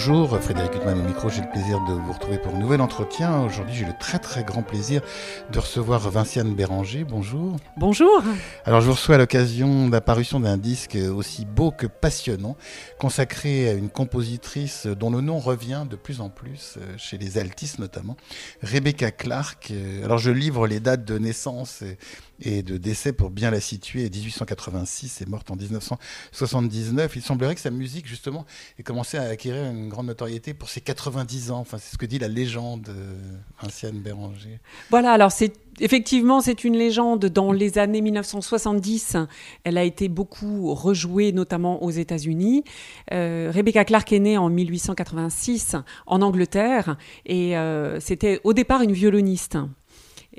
Bonjour, Frédéric Huttman au micro, j'ai le plaisir de vous retrouver pour un nouvel entretien. Aujourd'hui, j'ai le très très grand plaisir de recevoir Vinciane Béranger. Bonjour. Bonjour. Alors, je vous reçois à l'occasion de l'apparition d'un disque aussi beau que passionnant, consacré à une compositrice dont le nom revient de plus en plus euh, chez les altistes notamment, Rebecca Clark. Euh, alors, je livre les dates de naissance et de décès pour bien la situer. 1886 est morte en 1979. Il semblerait que sa musique, justement, ait commencé à acquérir une grande notoriété pour ses 90 ans. Enfin, c'est ce que dit la légende euh, ancienne Béranger. Voilà, alors c'est effectivement c'est une légende. Dans les années 1970, elle a été beaucoup rejouée, notamment aux États-Unis. Euh, Rebecca Clark est née en 1886 en Angleterre et euh, c'était au départ une violoniste.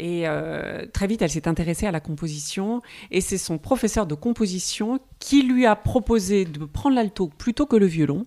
Et très vite, elle s'est intéressée à la composition. Et c'est son professeur de composition qui lui a proposé de prendre l'alto plutôt que le violon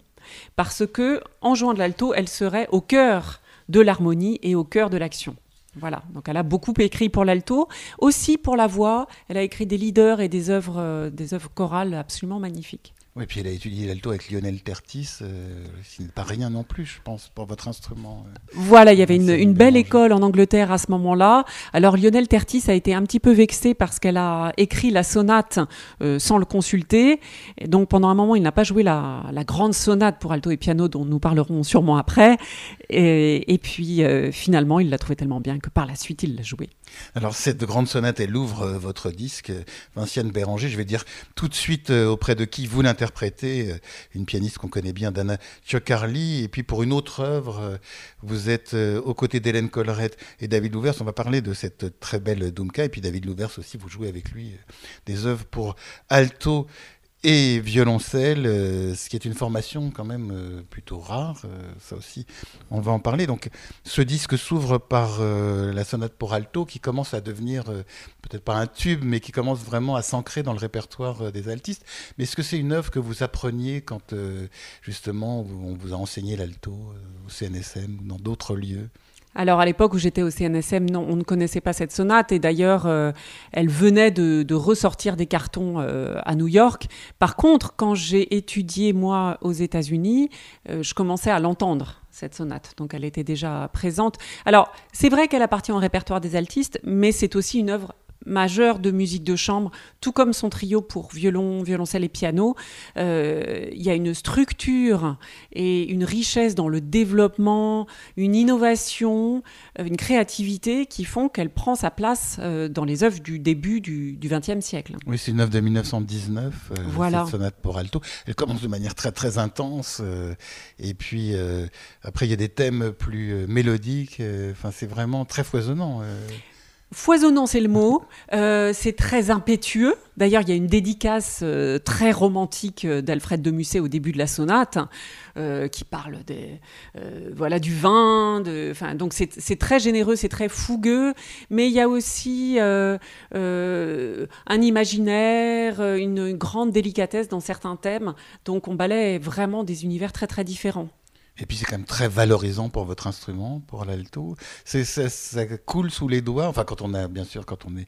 parce que en jouant de l'alto, elle serait au cœur de l'harmonie et au cœur de l'action. Voilà, donc elle a beaucoup écrit pour l'alto, aussi pour la voix. Elle a écrit des leaders et des œuvres, euh, des œuvres chorales absolument magnifiques. Oui, puis elle a étudié l'alto avec Lionel Tertis, euh, ce n'est pas rien non plus, je pense, pour votre instrument. Euh. voilà, il y avait une, belle école en Angleterre à ce moment-là. Alors Lionel Tertis a été un petit peu vexé parce qu'elle a écrit la sonate euh, sans le consulter. Et donc pendant un moment, il n'a pas joué la, grande sonate pour alto et piano dont nous parlerons sûrement après. Et, et puis finalement, il l'a trouvé tellement bien que par la suite, il l'a joué. Alors cette grande sonate, elle ouvre votre disque, Vinciane Béranger. Je vais dire tout de suite auprès de qui vous l'interprétez interpréter euh, une pianiste qu'on connaît bien, Dana Ciocarli. Et puis pour une autre œuvre, euh, vous êtes euh, aux côtés d'Hélène Collerette et David Louvers. On va parler de cette très belle Dumka. Et puis David Louvers aussi, vous jouez avec lui des œuvres pour alto et violoncelle, euh, ce qui est une formation quand même euh, plutôt rare, euh, ça aussi, on va en parler. Donc ce disque s'ouvre par la sonate pour alto qui commence à devenir peut-être pas un tube, mais qui commence vraiment à s'ancrer dans le répertoire des altistes. Mais est-ce que c'est une œuvre que vous appreniez quand justement on vous a enseigné l'alto au CNSM ou dans d'autres lieux? Alors à l'époque où j'étais au CNSM, non, on ne connaissait pas cette sonate et d'ailleurs euh, elle venait de, ressortir des cartons euh, à New York. Par contre, quand j'ai étudié moi aux États-Unis, euh, je commençais à l'entendre cette sonate, donc elle était déjà présente. Alors c'est vrai qu'elle appartient au répertoire des altistes, mais c'est aussi une œuvre majeur de musique de chambre, tout comme son trio pour violon, violoncelle et piano. Euh, il y a une structure et une richesse dans le développement, une innovation, euh, une créativité qui font qu'elle prend sa place euh, dans les œuvres du début du XXe siècle. Oui, c'est une œuvre de 1919, voilà. cette sonate pour alto. Elle commence de manière très très intense et puis après il y a des thèmes plus mélodiques. Enfin, c'est vraiment très foisonnant. Foisonnant, c'est le mot. Euh, c'est très impétueux. D'ailleurs, il y a une dédicace euh, très romantique euh, d'Alfred de Musset au début de la sonate, qui parle des, voilà, du vin. De, donc, c'est très généreux, c'est très fougueux, mais il y a aussi un imaginaire, une grande délicatesse dans certains thèmes. Donc, on balaye vraiment des univers très, très différents. Et puis c'est quand même très valorisant pour votre instrument, pour l'alto. Ça, ça, coule sous les doigts, enfin quand on a, bien sûr, quand on est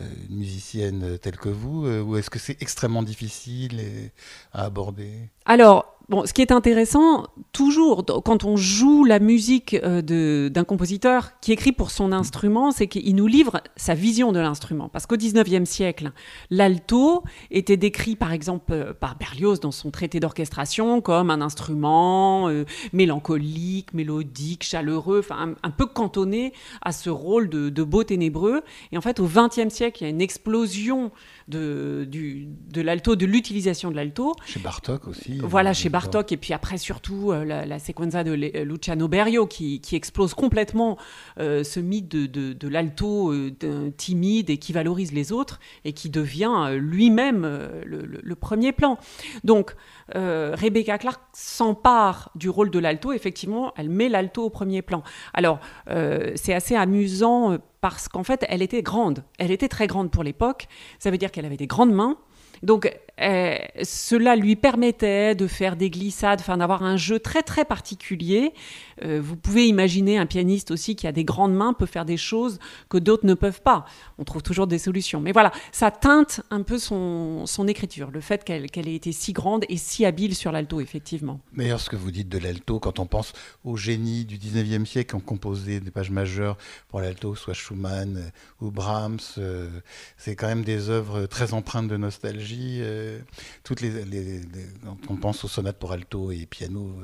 euh, une musicienne telle que vous, euh, ou est-ce que c'est extrêmement difficile à aborder? Alors, Bon, ce qui est intéressant, toujours, quand on joue la musique euh, d'un compositeur qui écrit pour son instrument, c'est qu'il nous livre sa vision de l'instrument. Parce qu'au XIXe siècle, l'alto était décrit, par exemple, euh, par Berlioz dans son traité d'orchestration comme un instrument euh, mélancolique, mélodique, chaleureux, enfin un, peu cantonné à ce rôle de beau ténébreux. Et en fait, au XXe siècle, il y a une explosion de, du, de l'alto, de l'utilisation de l'alto. Chez Bartok aussi. Voilà, chez Bartok, et puis après surtout euh, la, la, sequenza de euh, Luciano Berio qui, qui explose complètement euh, ce mythe de, de, de l'alto timide et qui valorise les autres et qui devient lui-même le, le, premier plan. Donc Rebecca Clark s'empare du rôle de l'alto, effectivement, elle met l'alto au premier plan. Alors c'est assez amusant parce qu'en fait elle était grande, elle était très grande pour l'époque, ça veut dire qu'elle avait des grandes mains. Donc euh, cela lui permettait de faire des glissades, enfin d'avoir un jeu très très particulier. Euh, vous pouvez imaginer un pianiste aussi qui a des grandes mains peut faire des choses que d'autres ne peuvent pas. On trouve toujours des solutions. Mais voilà, ça teinte un peu son, écriture, le fait qu'elle qu'elle ait été si grande et si habile sur l'alto, effectivement. D'ailleurs, ce que vous dites de l'alto, quand on pense aux génies du 19e siècle qui ont composé des pages majeures pour l'alto, soit Schumann euh, ou Brahms, c'est quand même des œuvres très empreintes de nostalgie. Toutes les, on pense aux sonates pour alto et piano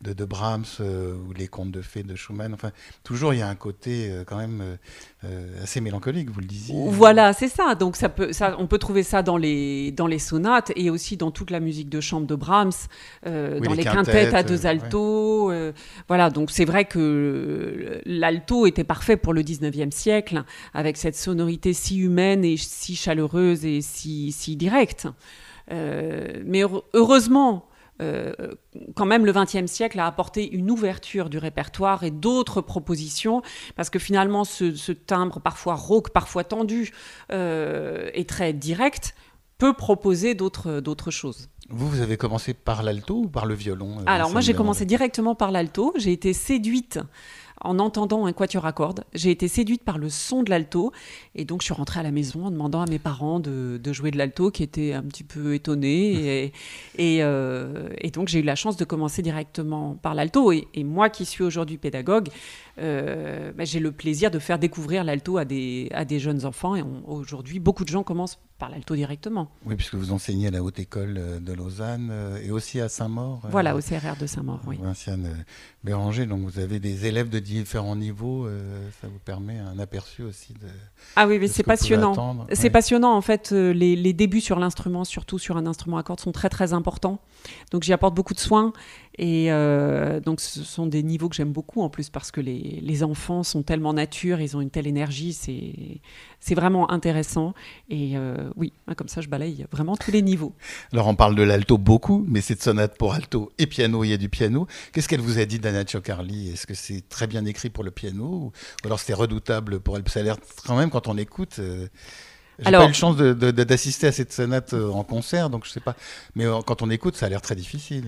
de, de Brahms ou les contes de fées de Schumann. Enfin, toujours il y a un côté euh, quand même euh, euh, assez mélancolique, vous le disiez. Voilà, c'est ça. Donc ça peut, ça, on peut trouver ça dans les, dans les sonates et aussi dans toute la musique de chambre de Brahms, dans les, quintettes, à deux altos. voilà, donc c'est vrai que l'alto était parfait pour le 19e siècle, avec cette sonorité si humaine et si chaleureuse et si, si directe. mais heureusement, euh, quand même le XXe siècle a apporté une ouverture du répertoire et d'autres propositions, parce que finalement ce, timbre parfois rauque, parfois tendu euh, et très direct peut proposer d'autres choses. Vous, vous avez commencé par l'alto ou par le violon euh, Alors moi j'ai commencé directement par l'alto, j'ai été séduite en entendant un quatuor à cordes. J'ai été séduite par le son de l'alto et donc je suis rentrée à la maison en demandant à mes parents de, jouer de l'alto qui étaient un petit peu étonnés et, euh, et, donc j'ai eu la chance de commencer directement par l'alto et, moi qui suis aujourd'hui pédagogue, euh, bah, j'ai le plaisir de faire découvrir l'alto à des, à des jeunes enfants et aujourd'hui beaucoup de gens commencent par l'alto directement. Oui, puisque vous enseignez à la Haute École euh, de Lausanne et aussi à Saint-Maur. Voilà, au CRR de Saint-Maur, oui. Vinciane Béranger, donc vous avez des élèves de différents niveaux, euh, ça vous permet un aperçu aussi de. Ah oui, mais c'est passionnant. C'est passionnant en fait. Euh, les, les débuts sur l'instrument, surtout sur un instrument à cordes, sont très très importants. Donc j'y apporte beaucoup de soins et euh, donc ce sont des niveaux que j'aime beaucoup en plus parce que les, les, enfants sont tellement nature, ils ont une telle énergie, c'est vraiment intéressant. Et oui, comme ça je balaye vraiment tous les niveaux. Alors on parle de l'alto beaucoup, mais cette sonate pour alto et piano, il y a du piano. Qu'est-ce qu'elle vous a dit d'Anna Carly Est-ce que c'est très bien écrit pour le piano ou alors c'était redoutable pour elle? Ça a l'air quand même quand on écoute. Euh, j'ai pas eu la chance d'assister à cette sonate euh, en concert, donc je sais pas. Mais euh, quand on écoute, ça a l'air très difficile.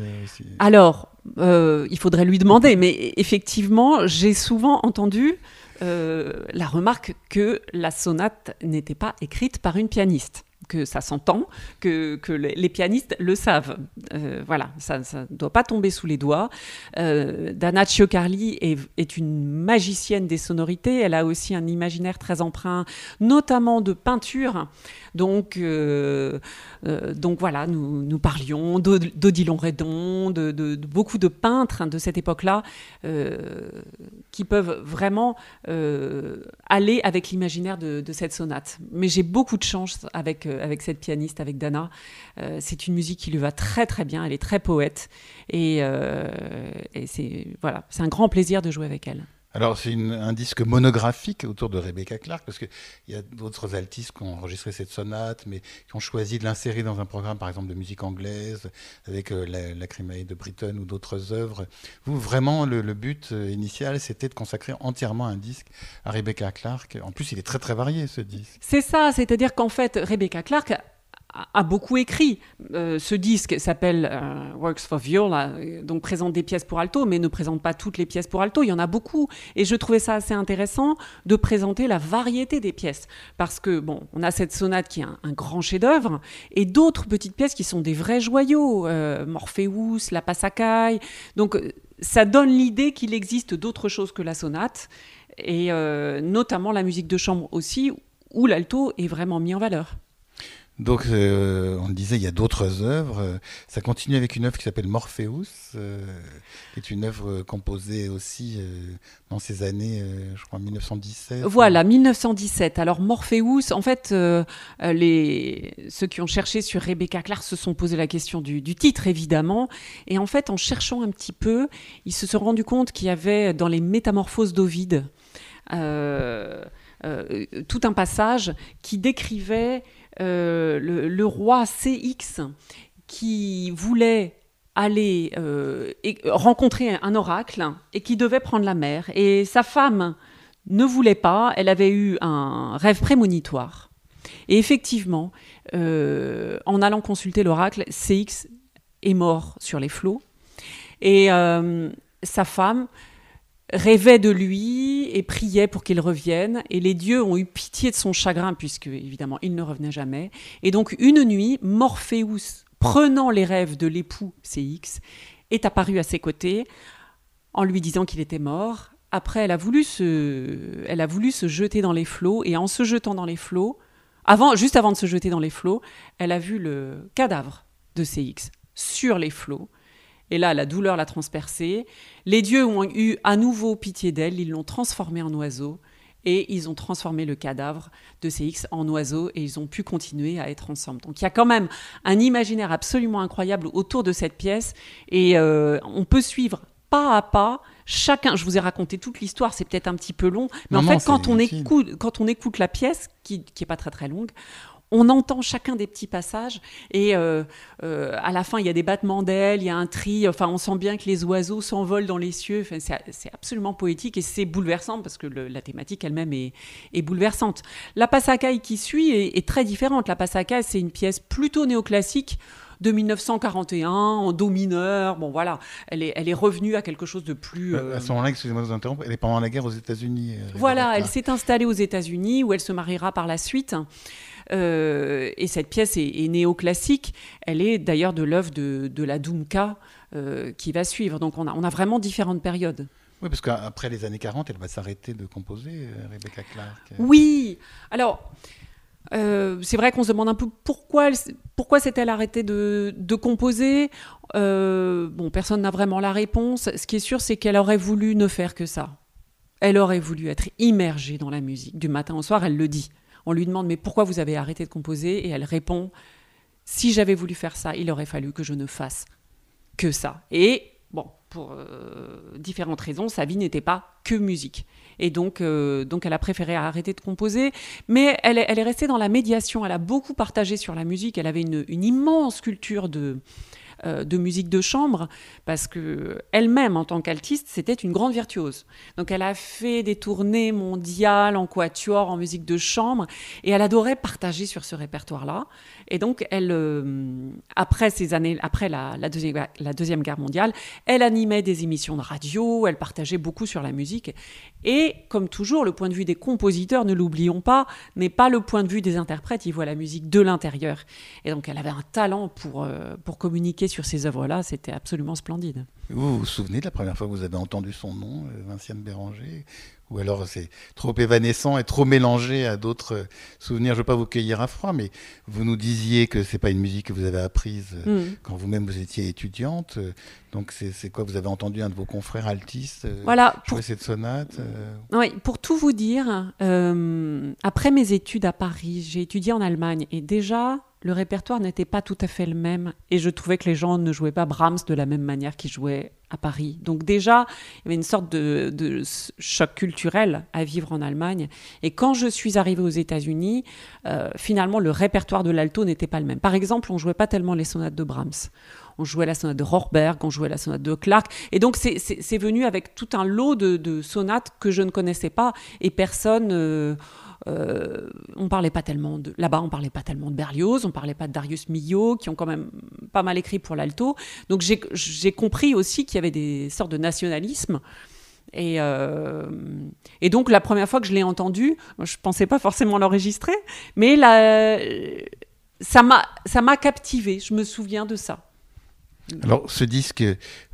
Alors, il faudrait lui demander, mais effectivement, j'ai souvent entendu la remarque que la sonate n'était pas écrite par une pianiste que ça s'entend, que, que, les pianistes le savent. Euh, voilà, ça ne doit pas tomber sous les doigts. Euh, Dana Cioccarli est, est, une magicienne des sonorités. Elle a aussi un imaginaire très emprunt, notamment de peinture. Donc, euh, euh, donc voilà, nous, nous parlions d'Odilon Redon, de, beaucoup de peintres de cette époque-là qui peuvent vraiment aller avec l'imaginaire de, cette sonate. Mais j'ai beaucoup de chance avec euh, avec cette pianiste, avec Dana. Euh, c'est une musique qui lui va très très bien, elle est très poète et, euh, et c'est voilà, un grand plaisir de jouer avec elle. Alors, c'est un disque monographique autour de Rebecca Clark, parce qu'il y a d'autres altistes qui ont enregistré cette sonate, mais qui ont choisi de l'insérer dans un programme, par exemple, de musique anglaise, avec euh, la, la de Britton ou d'autres œuvres. Vous, vraiment, le, but euh, initial, c'était de consacrer entièrement un disque à Rebecca Clark. En plus, il est très, très varié, ce disque. C'est ça, c'est-à-dire qu'en fait, Rebecca Clark a beaucoup écrit. Euh, ce disque s'appelle euh, Works for Viola, donc présente des pièces pour alto, mais ne présente pas toutes les pièces pour alto. Il y en a beaucoup, et je trouvais ça assez intéressant de présenter la variété des pièces, parce que bon, on a cette sonate qui est un, grand chef-d'œuvre, et d'autres petites pièces qui sont des vrais joyaux, euh, Morpheus, la Passacaille. Donc ça donne l'idée qu'il existe d'autres choses que la sonate, et notamment la musique de chambre aussi, où l'alto est vraiment mis en valeur. Donc, euh, on disait, il y a d'autres œuvres. Ça continue avec une œuvre qui s'appelle Morpheus, euh, qui est une œuvre composée aussi euh, dans ces années, je crois, 1917. Voilà, 1917. Alors, Morpheus, en fait, les... ceux qui ont cherché sur Rebecca Clark se sont posé la question du, du, titre, évidemment. Et en fait, en cherchant un petit peu, ils se sont rendus compte qu'il y avait dans les Métamorphoses d'Ovide tout un passage qui décrivait euh, le, roi CX qui voulait aller euh, rencontrer un oracle et qui devait prendre la mer. Et sa femme ne voulait pas, elle avait eu un rêve prémonitoire. Et effectivement, en allant consulter l'oracle, CX est mort sur les flots. Et sa femme rêvait de lui et priait pour qu'il revienne. Et les dieux ont eu pitié de son chagrin, puisque évidemment il ne revenait jamais. Et donc une nuit, Morpheus, prenant les rêves de l'époux CX, est apparu à ses côtés en lui disant qu'il était mort. Après, elle a voulu se, elle a voulu se jeter dans les flots, et en se jetant dans les flots, avant, juste avant de se jeter dans les flots, elle a vu le cadavre de CX sur les flots. Et là, la douleur l'a transpercée. Les dieux ont eu à nouveau pitié d'elle, ils l'ont transformée en oiseau et ils ont transformé le cadavre de CX en oiseau et ils ont pu continuer à être ensemble. Donc il y a quand même un imaginaire absolument incroyable autour de cette pièce et euh, on peut suivre pas à pas chacun. Je vous ai raconté toute l'histoire, c'est peut-être un petit peu long, mais en fait quand on écoute quand on écoute la pièce qui qui est pas très très longue, on entend chacun des petits passages et euh, euh, à la fin il y a des battements d'ailes, il y a un tri, enfin on sent bien que les oiseaux s'envolent dans les cieux, enfin, c'est absolument poétique et c'est bouleversant parce que la thématique elle-même est, bouleversante. La Passacaille qui suit est, très différente. La Passacaille c'est une pièce plutôt néoclassique de 1941 en do mineur. Bon, voilà, elle est, elle est revenue à quelque chose de plus. Euh, à ce moment-là, excusez-moi de vous interrompre, elle est pendant la guerre aux États-Unis. voilà, elle s'est installée aux États-Unis où elle se mariera par la suite. Euh, et cette pièce est, néoclassique. Elle est d'ailleurs de l'œuvre de, la Dumka euh, qui va suivre. Donc on a, on a vraiment différentes périodes. Oui, parce qu'après les années 40, elle va s'arrêter de composer, euh, Rebecca Clark. Oui, alors c'est vrai qu'on se demande un peu pourquoi, pourquoi s'est-elle arrêtée de, de composer. bon, personne n'a vraiment la réponse. Ce qui est sûr, c'est qu'elle aurait voulu ne faire que ça. Elle aurait voulu être immergée dans la musique. Du matin au soir, elle le dit. On lui demande mais pourquoi vous avez arrêté de composer? Et elle répond si j'avais voulu faire ça, il aurait fallu que je ne fasse que ça. Et bon, pour euh, différentes raisons, sa vie n'était pas que musique. Et donc, euh, donc elle a préféré arrêter de composer. Mais elle, est restée dans la médiation. Elle a beaucoup partagé sur la musique. Elle avait une immense culture de, euh, de musique de chambre, parce que elle-même, en tant qu'altiste, c'était une grande virtuose. Donc elle a fait des tournées mondiales en quatuor, en musique de chambre, et elle adorait partager sur ce répertoire-là. Et donc elle, euh, après ces années, après la, deuxième, la deuxième guerre mondiale, elle animait des émissions de radio, elle partageait beaucoup sur la musique. Et comme toujours, le point de vue des compositeurs, ne l'oublions pas, n'est pas le point de vue des interprètes. Ils voient la musique de l'intérieur. Et donc elle avait un talent pour, euh, pour communiquer sur ces œuvres-là, c'était absolument splendide. Vous vous souvenez de la première fois que vous avez entendu son nom, euh, Vinciane Béranger? Ou alors c'est trop évanescent et trop mélangé à d'autres euh, souvenirs Je ne veux pas vous cueillir à froid, mais vous nous disiez que c'est pas une musique que vous avez apprise euh, mm. quand vous-même vous étiez étudiante. Donc c'est quoi? Vous avez entendu un de vos confrères altistes voilà, jouer cette sonate Oui, pour tout vous dire, après mes études à Paris, j'ai étudié en Allemagne et déjà le répertoire n'était pas tout à fait le même et je trouvais que les gens ne jouaient pas Brahms de la même manière qu'ils jouaient à Paris. Donc déjà, il y avait une sorte de, choc culturel à vivre en Allemagne. Et quand je suis arrivée aux États-Unis, euh, finalement, le répertoire de l'alto n'était pas le même. Par exemple, on jouait pas tellement les sonates de Brahms. On jouait la sonate de Rohrberg, on jouait la sonate de Clark. Et donc, c'est venu avec tout un lot de, sonates que je ne connaissais pas et personne... Euh, euh, on parlait pas tellement de là-bas, on parlait pas tellement de Berlioz, on parlait pas de Darius Milhaud, qui ont quand même pas mal écrit pour l'alto. Donc j'ai compris aussi qu'il y avait des sortes de nationalisme. Et, euh, et, donc la première fois que je l'ai entendu, je pensais pas forcément l'enregistrer, mais là, ça m'a captivé. Je me souviens de ça. Alors, ce disque,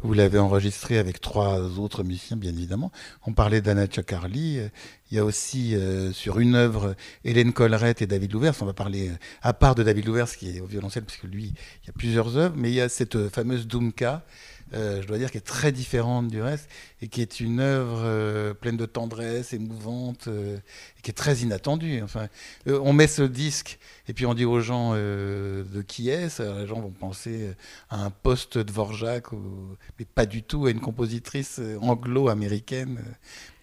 vous l'avez enregistré avec trois autres musiciens, bien évidemment. On parlait d'Anna Chocarli. Il y a aussi euh, sur une œuvre Hélène Collerette et David Louvers. On va parler euh, à part de David Louvers qui est au violoncelle, puisque lui, il y a plusieurs œuvres. Mais il y a cette euh, fameuse Dumka euh, je dois dire, qui est très différente du reste et qui est une œuvre euh, pleine de tendresse, émouvante, euh, et qui est très inattendue. Enfin, on met ce disque et puis on dit aux gens de qui est-ce. Les gens vont penser à un poste de Vorjak, mais pas du tout à une compositrice anglo-américaine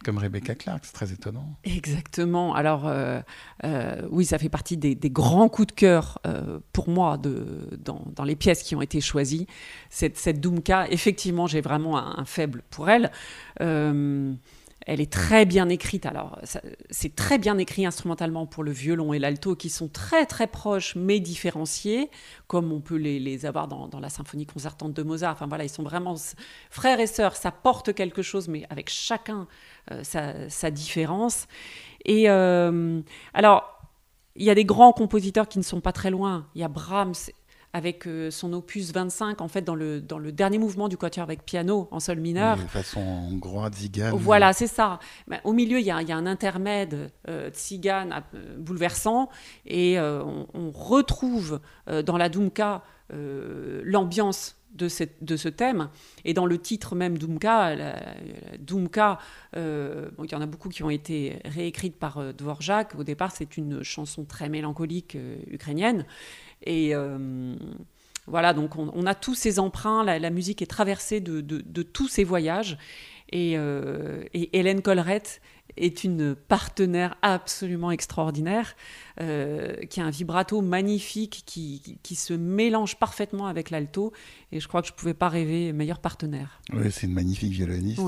comme Rebecca Clark, c'est très étonnant. Exactement. Alors, euh, euh, oui, ça fait partie des, grands coups de cœur euh, pour moi de, dans, les pièces qui ont été choisies. Cette, cette Dumka, effectivement, j'ai vraiment un, faible pour elle. Elle est très bien écrite. Alors, c'est très bien écrit instrumentalement pour le violon et l'alto, qui sont très très proches mais différenciés, comme on peut les, avoir dans, la symphonie concertante de Mozart. Enfin voilà, ils sont vraiment frères et sœurs. Ça porte quelque chose, mais avec chacun euh, sa, différence. Et euh, alors. Il y a des grands compositeurs qui ne sont pas très loin. Il y a Brahms avec euh, son opus 25, en fait, dans le, dans le dernier mouvement du quatuor avec piano en sol mineur. de façon hongroise, tzigane. Voilà, c'est ça. au milieu, il y, a, y, a, un intermède euh, tzigane euh, bouleversant, et on, retrouve dans la Dumka l'ambiance de, cette, de, ce thème. Et dans le titre même Dumka, Dumka bon, il y en a beaucoup qui ont été réécrites par Dvorak. Au départ, c'est une chanson très mélancolique ukrainienne. Et euh, voilà, donc on, a tous ces emprunts, la, musique est traversée de, tous ces voyages. Euh, et, Hélène Collerette est une partenaire absolument extraordinaire, euh, qui a un vibrato magnifique, qui, se mélange parfaitement avec l'alto. Et je crois que je ne pouvais pas rêver meilleur partenaire. Oui, c'est une magnifique violoniste.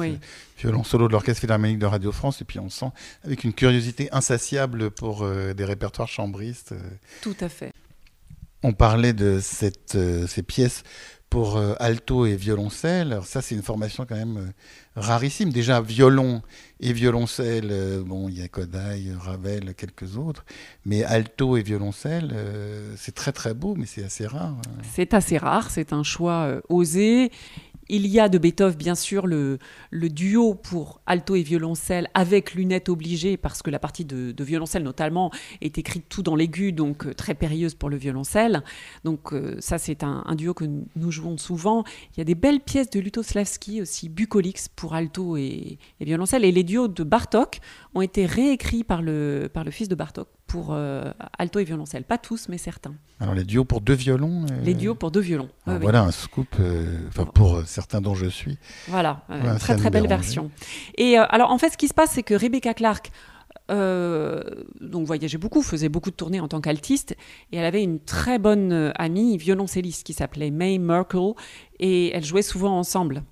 Violon solo de l'Orchestre Philharmonique de Radio France. Et puis on sent avec une curiosité insatiable pour des répertoires chambristes. Tout à fait. On parlait de euh, ces pièces pour euh, alto et violoncelle. Alors ça, c'est une formation quand même euh, rarissime. Déjà, violon et violoncelle, bon, il y a Kodai, Ravel, quelques autres. Mais alto et violoncelle, c'est très très beau, mais c'est assez rare. Hein. C'est assez rare, c'est un choix osé. Il y a de Beethoven, bien sûr, le, duo pour alto et violoncelle avec lunettes obligées, parce que la partie de, violoncelle, notamment, est écrite tout dans l'aigu, donc euh, très périlleuse pour le violoncelle. Donc, euh, ça, c'est un, duo que nous jouons souvent. Il y a des belles pièces de Lutoslavski aussi, bucolix pour alto et, violoncelle. Et les duos de Bartok ont été réécrits par le fils de Bartok pour euh, alto et violoncelle. Pas tous, mais certains. Alors les duos pour deux violons euh, Les duos pour deux violons. voilà un scoop euh, pour certains dont je suis. Voilà, une très très belle version. Et alors en fait, ce qui se passe, c'est que Rebecca Clark donc voyageait beaucoup, faisait beaucoup de tournées en tant qu'altiste, et elle avait une très bonne amie violoncelliste qui s'appelait May Merkel, et elles jouaient souvent ensemble.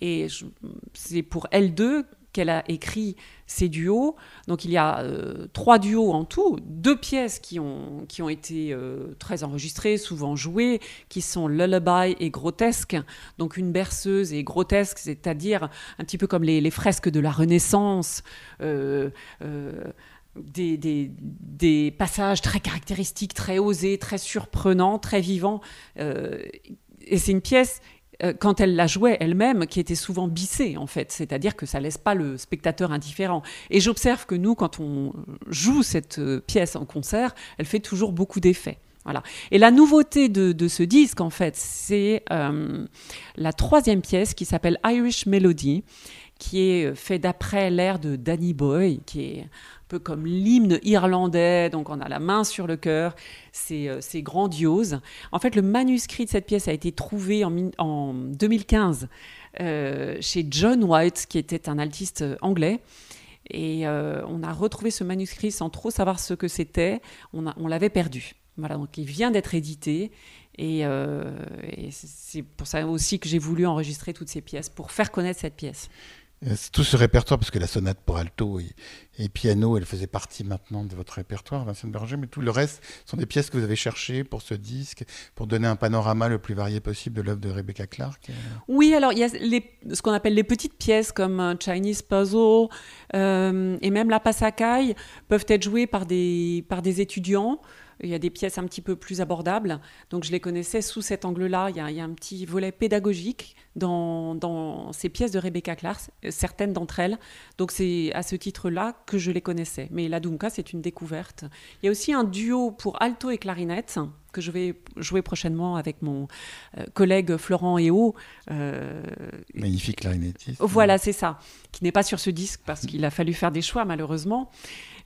Et c'est pour elles deux qu'elle a écrit ces duos. Donc il y a euh, trois duos en tout, deux pièces qui ont, qui ont été euh, très enregistrées, souvent jouées, qui sont Lullaby et Grotesque. Donc une berceuse et grotesque, c'est-à-dire un petit peu comme les, fresques de la Renaissance. Euh, des, passages très caractéristiques, très osés, très surprenants, très vivants. et c'est une pièce euh, quand elle la jouait elle-même, qui était souvent bissée en fait, c'est-à-dire que ça laisse pas le spectateur indifférent. Et j'observe que nous, quand on joue cette euh, pièce en concert, elle fait toujours beaucoup d'effets. Voilà. Et la nouveauté de, ce disque, en fait, c'est euh, la troisième pièce qui s'appelle Irish Melody, qui est fait d'après l'air de Danny Boy, qui est peu comme l'hymne irlandais, donc on a la main sur le cœur, c'est euh, grandiose. En fait, le manuscrit de cette pièce a été trouvé en, en 2015 euh, chez John White, qui était un altiste euh, anglais. Et on a retrouvé ce manuscrit sans trop savoir ce que c'était. On, l'avait perdu. Voilà, donc il vient d'être édité. Et c'est pour ça aussi que j'ai voulu enregistrer toutes ces pièces, pour faire connaître cette pièce. Euh, tout ce répertoire, parce que la sonate pour alto et, piano, elle faisait partie maintenant de votre répertoire, Vincent Berger, mais tout le reste sont des pièces que vous avez cherchées pour ce disque, pour donner un panorama le plus varié possible de l'œuvre de Rebecca Clark. Oui, alors il y a ce qu'on appelle les petites pièces comme Chinese Puzzle euh, et même la Pasakai peuvent être jouées par des, par des étudiants. Il y a des pièces un petit peu plus abordables. Donc je les connaissais sous cet angle-là. Il, il, y a un petit volet pédagogique dans, dans ces pièces de Rebecca Clark, certaines d'entre elles. Donc c'est à ce titre-là que je les connaissais. Mais la Dumka, c'est une découverte. Il y a aussi un duo pour alto et clarinette que je vais jouer prochainement avec mon euh, collègue Florent Eo. Euh, Magnifique clarinettiste. Voilà, c'est ça. Qui n'est pas sur ce disque parce qu'il a fallu faire des choix malheureusement.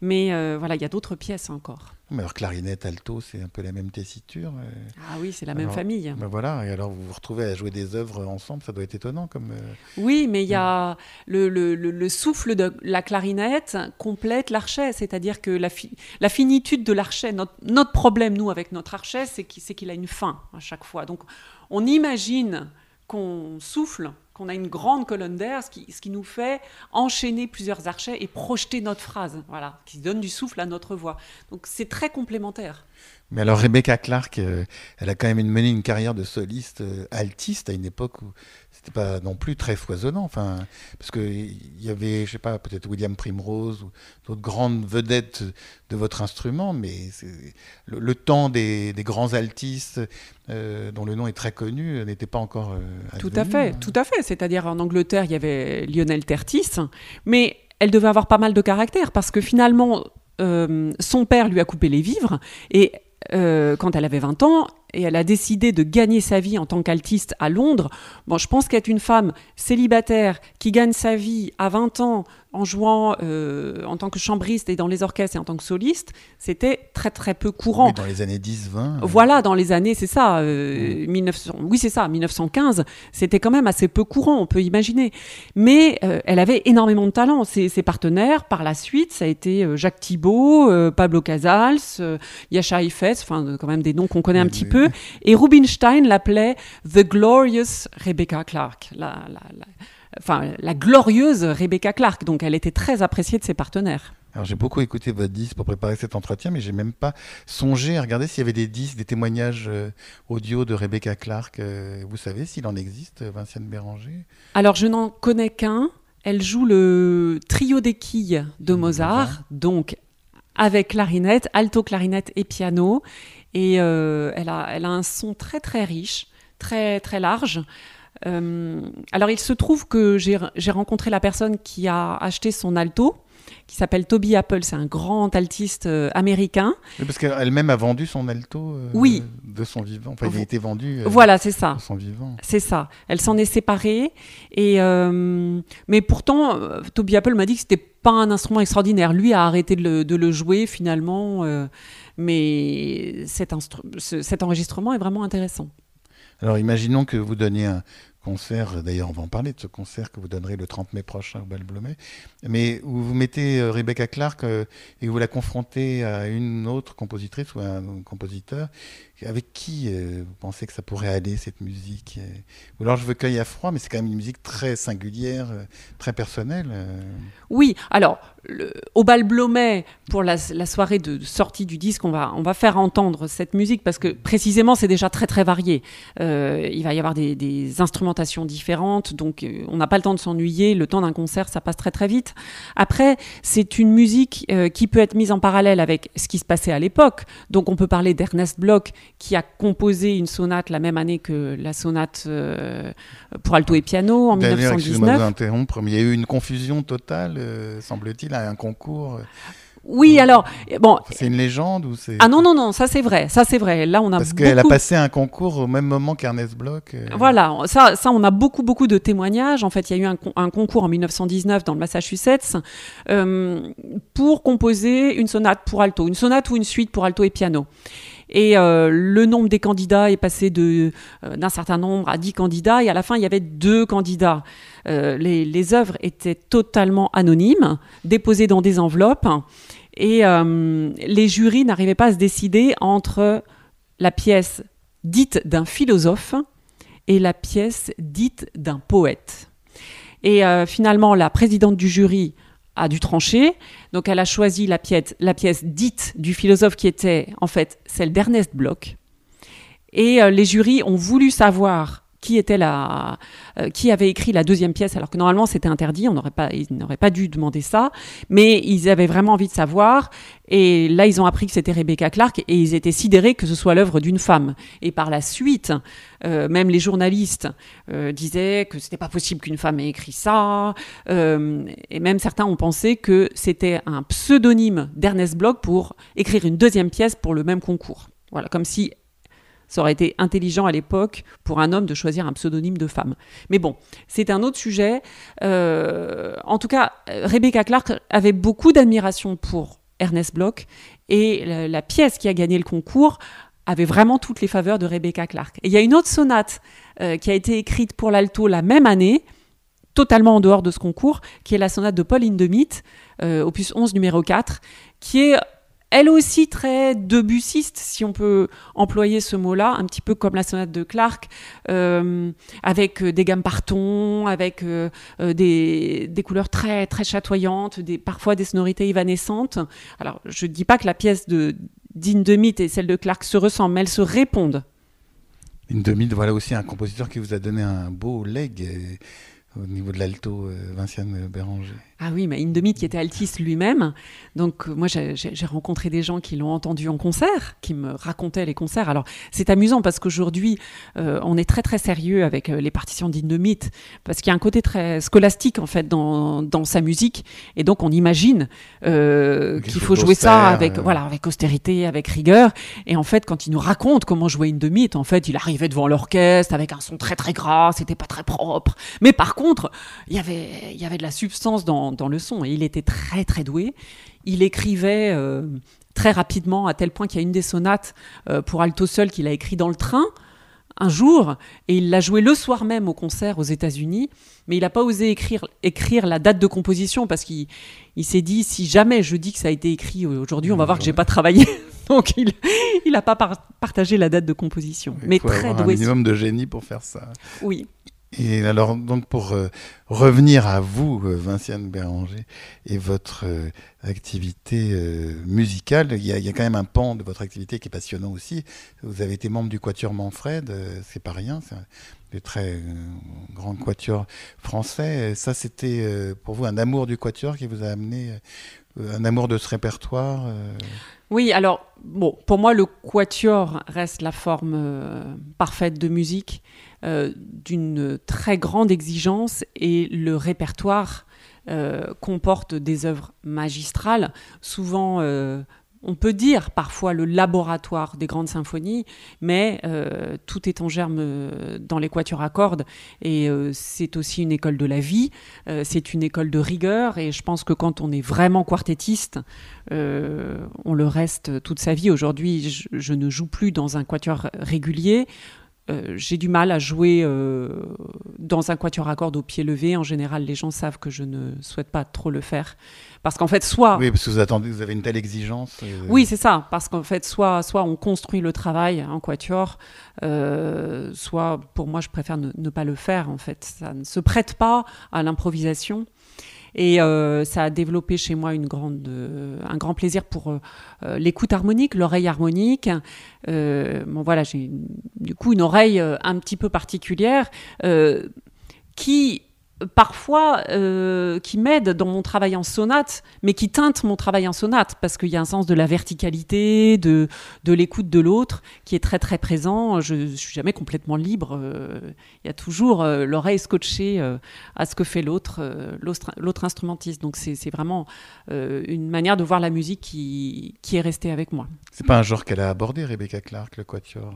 Mais euh, voilà, il y a d'autres pièces encore. Mais alors clarinette, alto, c'est un peu la même tessiture. Ah oui, c'est la même famille. Ben voilà, et alors vous vous retrouvez à jouer des œuvres ensemble, ça doit être étonnant comme. Oui, mais il y a le, le, le, souffle de la clarinette complète l'archet, c'est-à-dire que la, la finitude de l'archet, notre, notre problème nous avec notre archet, c'est qu'il a une fin à chaque fois. Donc on imagine qu'on souffle qu'on a une grande colonne d'air, ce qui, ce qui nous fait enchaîner plusieurs archets et projeter notre phrase, voilà, qui donne du souffle à notre voix. Donc c'est très complémentaire. Mais alors Rebecca Clark, euh, elle a quand même mené une carrière de soliste euh, altiste à une époque où c'était pas non plus très foisonnant. Enfin, parce que il y avait, je sais pas, peut-être William Primrose ou d'autres grandes vedettes de votre instrument, mais le, le, temps des, des grands altistes euh, dont le nom est très connu n'était pas encore. Euh, tout à fait, tout à fait. C'est-à-dire en Angleterre, il y avait Lionel Tertis, mais elle devait avoir pas mal de caractère parce que finalement. Euh, son père lui a coupé les vivres et euh, quand elle avait 20 ans et elle a décidé de gagner sa vie en tant qu'altiste à Londres. Bon, je pense qu'être une femme célibataire qui gagne sa vie à 20 ans en jouant euh, en tant que chambriste et dans les orchestres et en tant que soliste, c'était très très peu courant. Oui, dans les années 10-20. Euh... Voilà, dans les années, c'est ça, euh, mmh. 1900, oui c'est ça, 1915, c'était quand même assez peu courant, on peut imaginer. Mais euh, elle avait énormément de talent. Ses, ses, partenaires, par la suite, ça a été euh, Jacques Thibault, euh, Pablo Casals, Yasha Ifet, enfin quand même des noms qu'on connaît un petit peu. Et Rubinstein l'appelait The Glorious Rebecca Clark. La, la, la enfin, la glorieuse Rebecca Clark. Donc, elle était très appréciée de ses partenaires. Alors, j'ai beaucoup écouté votre disque pour préparer cet entretien, mais j'ai même pas songé à regarder s'il y avait des disques, des témoignages euh, audio de Rebecca Clark. Euh, vous savez s'il en existe, Vinciane Béranger? Alors, je n'en connais qu'un. Elle joue le trio des quilles de Mozart, Mozart. donc avec clarinette, alto clarinette et piano. Et euh, elle, a, elle a un son très très riche, très très large. Euh, alors il se trouve que j'ai rencontré la personne qui a acheté son alto, qui s'appelle Toby Apple, c'est un grand altiste euh, américain. Oui, parce qu'elle-même a vendu son alto euh, oui. de son vivant. Enfin, il a été vendu. Euh, voilà, c'est ça. De son vivant. C'est ça. Elle s'en est séparée. Et, mais pourtant, Toby Apple m'a dit que c'était pas un instrument extraordinaire. Lui a arrêté de le, de le jouer finalement. Mais cet, enregistrement est vraiment intéressant. Alors imaginons que vous donniez un concert, d'ailleurs on va en parler de ce concert que vous donnerez le 30 mai prochain au Bal Blomet, mais où vous mettez euh, Rebecca Clark euh, et vous la confrontez à une autre compositrice ou à un compositeur, avec qui euh, vous pensez que ça pourrait aller cette musique Ou alors je veux cueillir à froid, mais c'est quand même une musique très singulière, euh, très personnelle. Euh. Oui, alors au Bal Blomet, pour la, soirée de sortie du disque, on va, on va faire entendre cette musique parce que précisément c'est déjà très très varié. Euh, il va y avoir des, instrumentations différentes, donc euh, on n'a pas le temps de s'ennuyer. Le temps d'un concert, ça passe très très vite. Après, c'est une musique euh, qui peut être mise en parallèle avec ce qui se passait à l'époque. Donc on peut parler d'Ernest Bloch qui a composé une sonate la même année que la sonate euh, pour alto et piano en 1919. interrompre, mais il y a eu une confusion totale, euh, semble-t-il, à un concours. Oui, alors bon. C'est une légende ou c'est Ah non non non, ça c'est vrai, ça c'est vrai. Là on a parce beaucoup... qu'elle a passé un concours au même moment qu'Ernest Bloch. Euh... Voilà, ça ça on a beaucoup beaucoup de témoignages. En fait, il y a eu un, un, concours en 1919 dans le Massachusetts euh, pour composer une sonate pour alto, une sonate ou une suite pour alto et piano. Et euh, le nombre des candidats est passé de euh, d'un certain nombre à 10 candidats. Et à la fin, il y avait deux candidats. Euh, les, les œuvres étaient totalement anonymes, déposées dans des enveloppes. Et les jurys n'arrivaient pas à se décider entre la pièce dite d'un philosophe et la pièce dite d'un poète. Et finalement, la présidente du jury a dû trancher. Donc elle a choisi la pièce, la pièce dite du philosophe qui était en fait celle d'Ernest Bloch. Et euh, les jurys ont voulu savoir qui était la, euh, qui avait écrit la deuxième pièce, alors que normalement c'était interdit, on n'aurait pas, ils n'auraient pas dû demander ça, mais ils avaient vraiment envie de savoir. Et là, ils ont appris que c'était Rebecca Clark et ils étaient sidérés que ce soit l'œuvre d'une femme. Et par la suite, euh, même les journalistes euh, disaient que c'était pas possible qu'une femme ait écrit ça. Et même certains ont pensé que c'était un pseudonyme d'Ernest Bloch pour écrire une deuxième pièce pour le même concours. Voilà, comme si ça aurait été intelligent à l'époque pour un homme de choisir un pseudonyme de femme. Mais bon, c'est un autre sujet. Euh, en tout cas, Rebecca Clark avait beaucoup d'admiration pour Ernest Bloch et la, pièce qui a gagné le concours avait vraiment toutes les faveurs de Rebecca Clark. Et il y a une autre sonate euh, qui a été écrite pour l'alto la même année, totalement en dehors de ce concours, qui est la sonate de Paul Hindemith, euh, opus 11 numéro 4, qui est elle aussi très debussiste, si on peut employer ce mot-là, un petit peu comme la sonate de Clark, euh, avec euh, des gammes par ton, avec euh, des, couleurs très très chatoyantes, parfois des sonorités évanescentes. Alors, je ne dis pas que la pièce de d'In et celle de Clark se ressemblent, mais elles se répondent. In voilà aussi un compositeur qui vous a donné un beau leg au niveau de l'alto, Vinciane Béranger. Ah oui, mais Indemit qui était altiste lui-même. Donc euh, moi j'ai rencontré des gens qui l'ont entendu en concert, qui me racontaient les concerts. Alors c'est amusant parce qu'aujourd'hui euh, on est très très sérieux avec euh, les partitions d'Indemit parce qu'il y a un côté très scolastique en fait dans, dans sa musique et donc on imagine qu'il faut, jouer ça avec voilà avec austérité, avec rigueur. Et en fait quand il nous raconte comment jouer Indemit, en fait il arrivait devant l'orchestre avec un son très très gras, c'était pas très propre. Mais par contre il y avait il y avait de la substance dans dans, le son. Et il était très très doué. Il écrivait euh, très rapidement, à tel point qu'il y a une des sonates euh, pour alto seul qu'il a écrit dans le train un jour, et il l'a joué le soir même au concert aux États-Unis, mais il n'a pas osé écrire, écrire la date de composition parce qu'il il, s'est dit si jamais je dis que ça a été écrit aujourd'hui, on va voir que j'ai pas travaillé. Donc il n'a pas partagé la date de composition. mais très doué. Un minimum de génie pour faire ça. Oui. Et alors, donc, pour euh, revenir à vous, euh, Vinciane Béranger, et votre euh, activité musicale, il y, a, quand même un pan de votre activité qui est passionnant aussi. Vous avez été membre du Quatuor Manfred, c'est pas rien, c'est un très grand Quatuor français. Ça, c'était pour vous un amour du Quatuor qui vous a amené, un amour de ce répertoire oui, alors, bon, pour moi, le quatuor reste la forme parfaite de musique. Euh, d'une très grande exigence et le répertoire euh, comporte des œuvres magistrales, souvent euh, on peut dire parfois le laboratoire des grandes symphonies, mais tout est en germe dans l'équature à cordes et c'est aussi une école de la vie, c'est une école de rigueur et je pense que quand on est vraiment quartettiste, on le reste toute sa vie. Aujourd'hui, je, ne joue plus dans un quatuor régulier. Euh, j'ai du mal à jouer euh, dans un quatuor à cordes au pied levé. En général, les gens savent que je ne souhaite pas trop le faire. Parce qu'en fait, soit. Oui, parce que vous attendez, vous avez une telle exigence. Euh, oui, c'est ça. Parce qu'en fait, soit, soit on construit le travail en quatuor, soit pour moi, je préfère ne, ne, pas le faire. En fait, ça ne se prête pas à l'improvisation. Et euh, ça a développé chez moi une grande, euh, un grand plaisir pour euh, l'écoute harmonique, l'oreille harmonique. bon, voilà, j'ai du coup une oreille un petit peu particulière qui parfois euh, qui m'aide dans mon travail en sonate, mais qui teinte mon travail en sonate, parce qu'il y a un sens de la verticalité, de, l'écoute de l'autre, qui est très très présent. Je ne suis jamais complètement libre. Euh, il y a toujours euh, l'oreille scotchée à ce que fait l'autre, l'autre instrumentiste. Donc c'est vraiment une manière de voir la musique qui, qui est restée avec moi. C'est pas un genre qu'elle a abordé, Rebecca Clark, le quatuor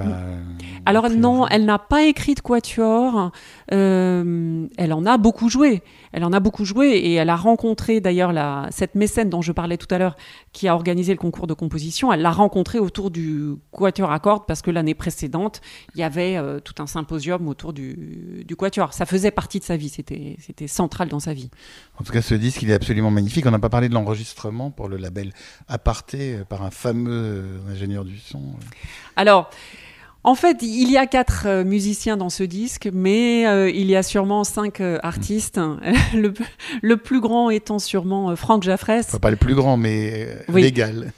euh, Alors non, elle n'a pas écrit de quatuor. Euh, elle en a beaucoup joué. Elle en a beaucoup joué et elle a rencontré d'ailleurs cette mécène dont je parlais tout à l'heure, qui a organisé le concours de composition. Elle l'a rencontré autour du quatuor à cordes parce que l'année précédente, il y avait euh, tout un symposium autour du, du quatuor. Ça faisait partie de sa vie. C'était c'était central dans sa vie. En tout cas, ce disque, il est absolument magnifique. On n'a pas parlé de l'enregistrement pour le label Aparté par un fameux ingénieur du son. Alors. En fait, il y a quatre euh, musiciens dans ce disque, mais euh, il y a sûrement cinq euh, artistes. le, plus grand étant sûrement Franck Jaffress. pas le plus grand, mais légal.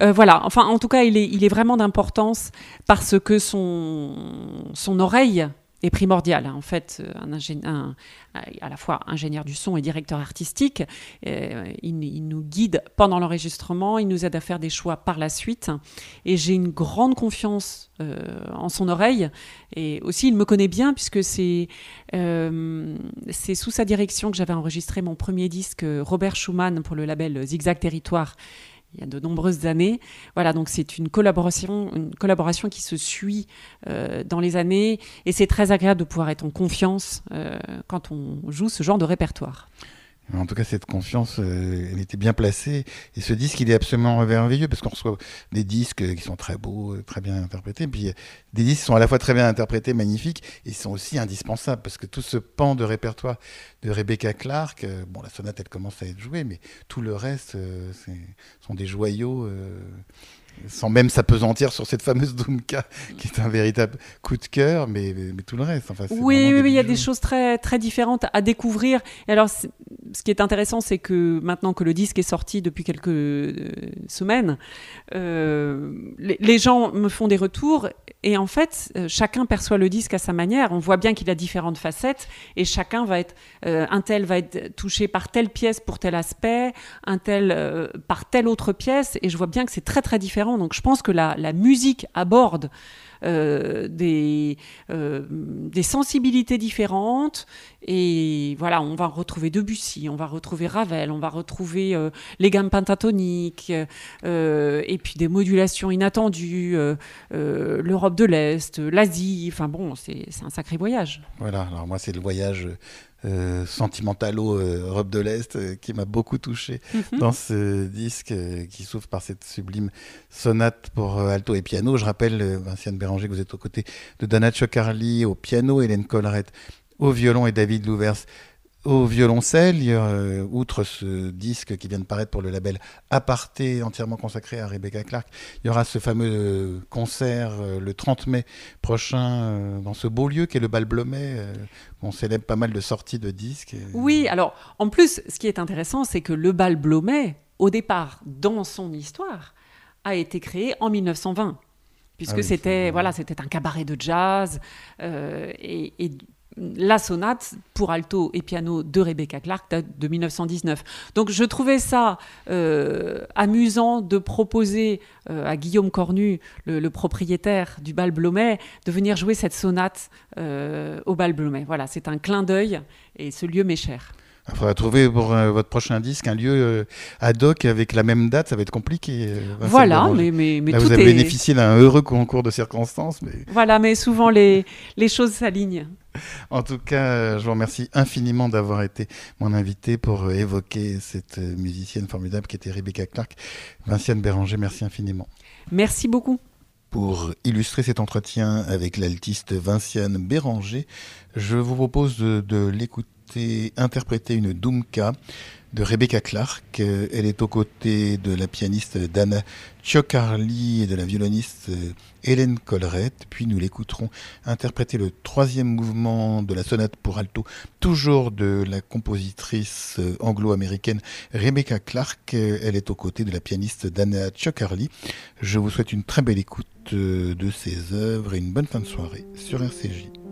voilà, enfin en tout cas il est, il est vraiment d'importance parce que son, son oreille est primordial. En fait, un, à la fois ingénieur du son et directeur artistique, euh, il, nous guide pendant l'enregistrement, il nous aide à faire des choix par la suite. Et j'ai une grande confiance euh, en son oreille. Et aussi, il me connaît bien puisque c'est euh, c'est sous sa direction que j'avais enregistré mon premier disque Robert Schumann pour le label Zigzag Territoire il y a de nombreuses années. Voilà, donc c'est une collaboration, une collaboration qui se suit euh, dans les années et c'est très agréable de pouvoir être en confiance euh, quand on joue ce genre de répertoire. En tout cas, cette confiance, euh, elle était bien placée. Et ce disque, il est absolument merveilleux parce qu'on reçoit des disques qui sont très beaux, très bien interprétés. Puis des disques qui sont à la fois très bien interprétés, magnifiques, et ils sont aussi indispensables parce que tout ce pan de répertoire de Rebecca Clark, euh, bon, la sonate, elle commence à être jouée, mais tout le reste, euh, sont des joyaux sans même s'apesantir sur cette fameuse Doomka, qui est un véritable coup de cœur, mais, mais tout le reste. Enfin, oui, oui, il y a des choses très, très différentes à découvrir. Et alors, ce qui est intéressant, c'est que maintenant que le disque est sorti depuis quelques euh, semaines, euh, les, gens me font des retours et en fait, euh, chacun perçoit le disque à sa manière. On voit bien qu'il a différentes facettes et chacun va être, un tel va être touché par telle pièce pour tel aspect, un tel par telle autre pièce, et je vois bien que c'est très très différent donc je pense que la, musique aborde euh, des, euh, des sensibilités différentes. Et voilà, on va retrouver Debussy, on va retrouver Ravel, on va retrouver euh, les gammes pentatoniques, et puis des modulations inattendues, l'Europe de l'Est, l'Asie. Enfin bon, c'est un sacré voyage. Voilà, alors moi, c'est le voyage euh, sentimentalo euh, Europe de l'Est euh, qui m'a beaucoup touché mhm. dans ce disque qui s'ouvre par cette sublime sonate pour alto et piano. Je rappelle, Vinciane Béranger, que vous êtes aux côtés de Dana Chocarli au piano, Hélène Collerette au violon et David Louvers au violoncelle, euh, outre ce disque qui vient de paraître pour le label Aparté, entièrement consacré à Rebecca Clark, il y aura ce fameux euh, concert euh, le 30 mai prochain dans ce beau lieu qui est le Bal Blomet, on célèbre pas mal de sorties de disques. Oui, alors en plus, ce qui est intéressant, c'est que le Bal Blomet, au départ, dans son histoire, a été créé en 1920 puisque ah c'était voilà c'était un cabaret de jazz et, et, la sonate pour alto et piano de Rebecca Clark date de 1919. Donc je trouvais ça euh, amusant de proposer euh, à Guillaume Cornu, le, propriétaire du bal Blomet, de venir jouer cette sonate euh, au bal Blomet. Voilà, c'est un clin d'œil et ce lieu m'est cher. Il faudra trouver pour votre prochain disque un lieu ad hoc avec la même date, ça va être compliqué. voilà, mais, mais, mais vous avez bénéficié d'un heureux concours de circonstances. Mais... Voilà, mais souvent les, les choses s'alignent. En tout cas, je vous remercie infiniment d'avoir été mon invité pour évoquer cette musicienne formidable qui était Rebecca Clark. Vinciane Béranger, merci infiniment. Merci beaucoup. Pour illustrer cet entretien avec l'altiste Vinciane Béranger, je vous propose de, l'écouter interpréter une Doumka de Rebecca Clark. Elle est aux côtés de la pianiste Dana Ciocarli et de la violoniste Hélène Collerette. Puis nous l'écouterons interpréter le troisième mouvement de la sonate pour alto, toujours de la compositrice anglo-américaine Rebecca Clark. Elle est aux côtés de la pianiste Dana Ciocarli. Je vous souhaite une très belle écoute de ses œuvres et une bonne fin de soirée sur RCJ.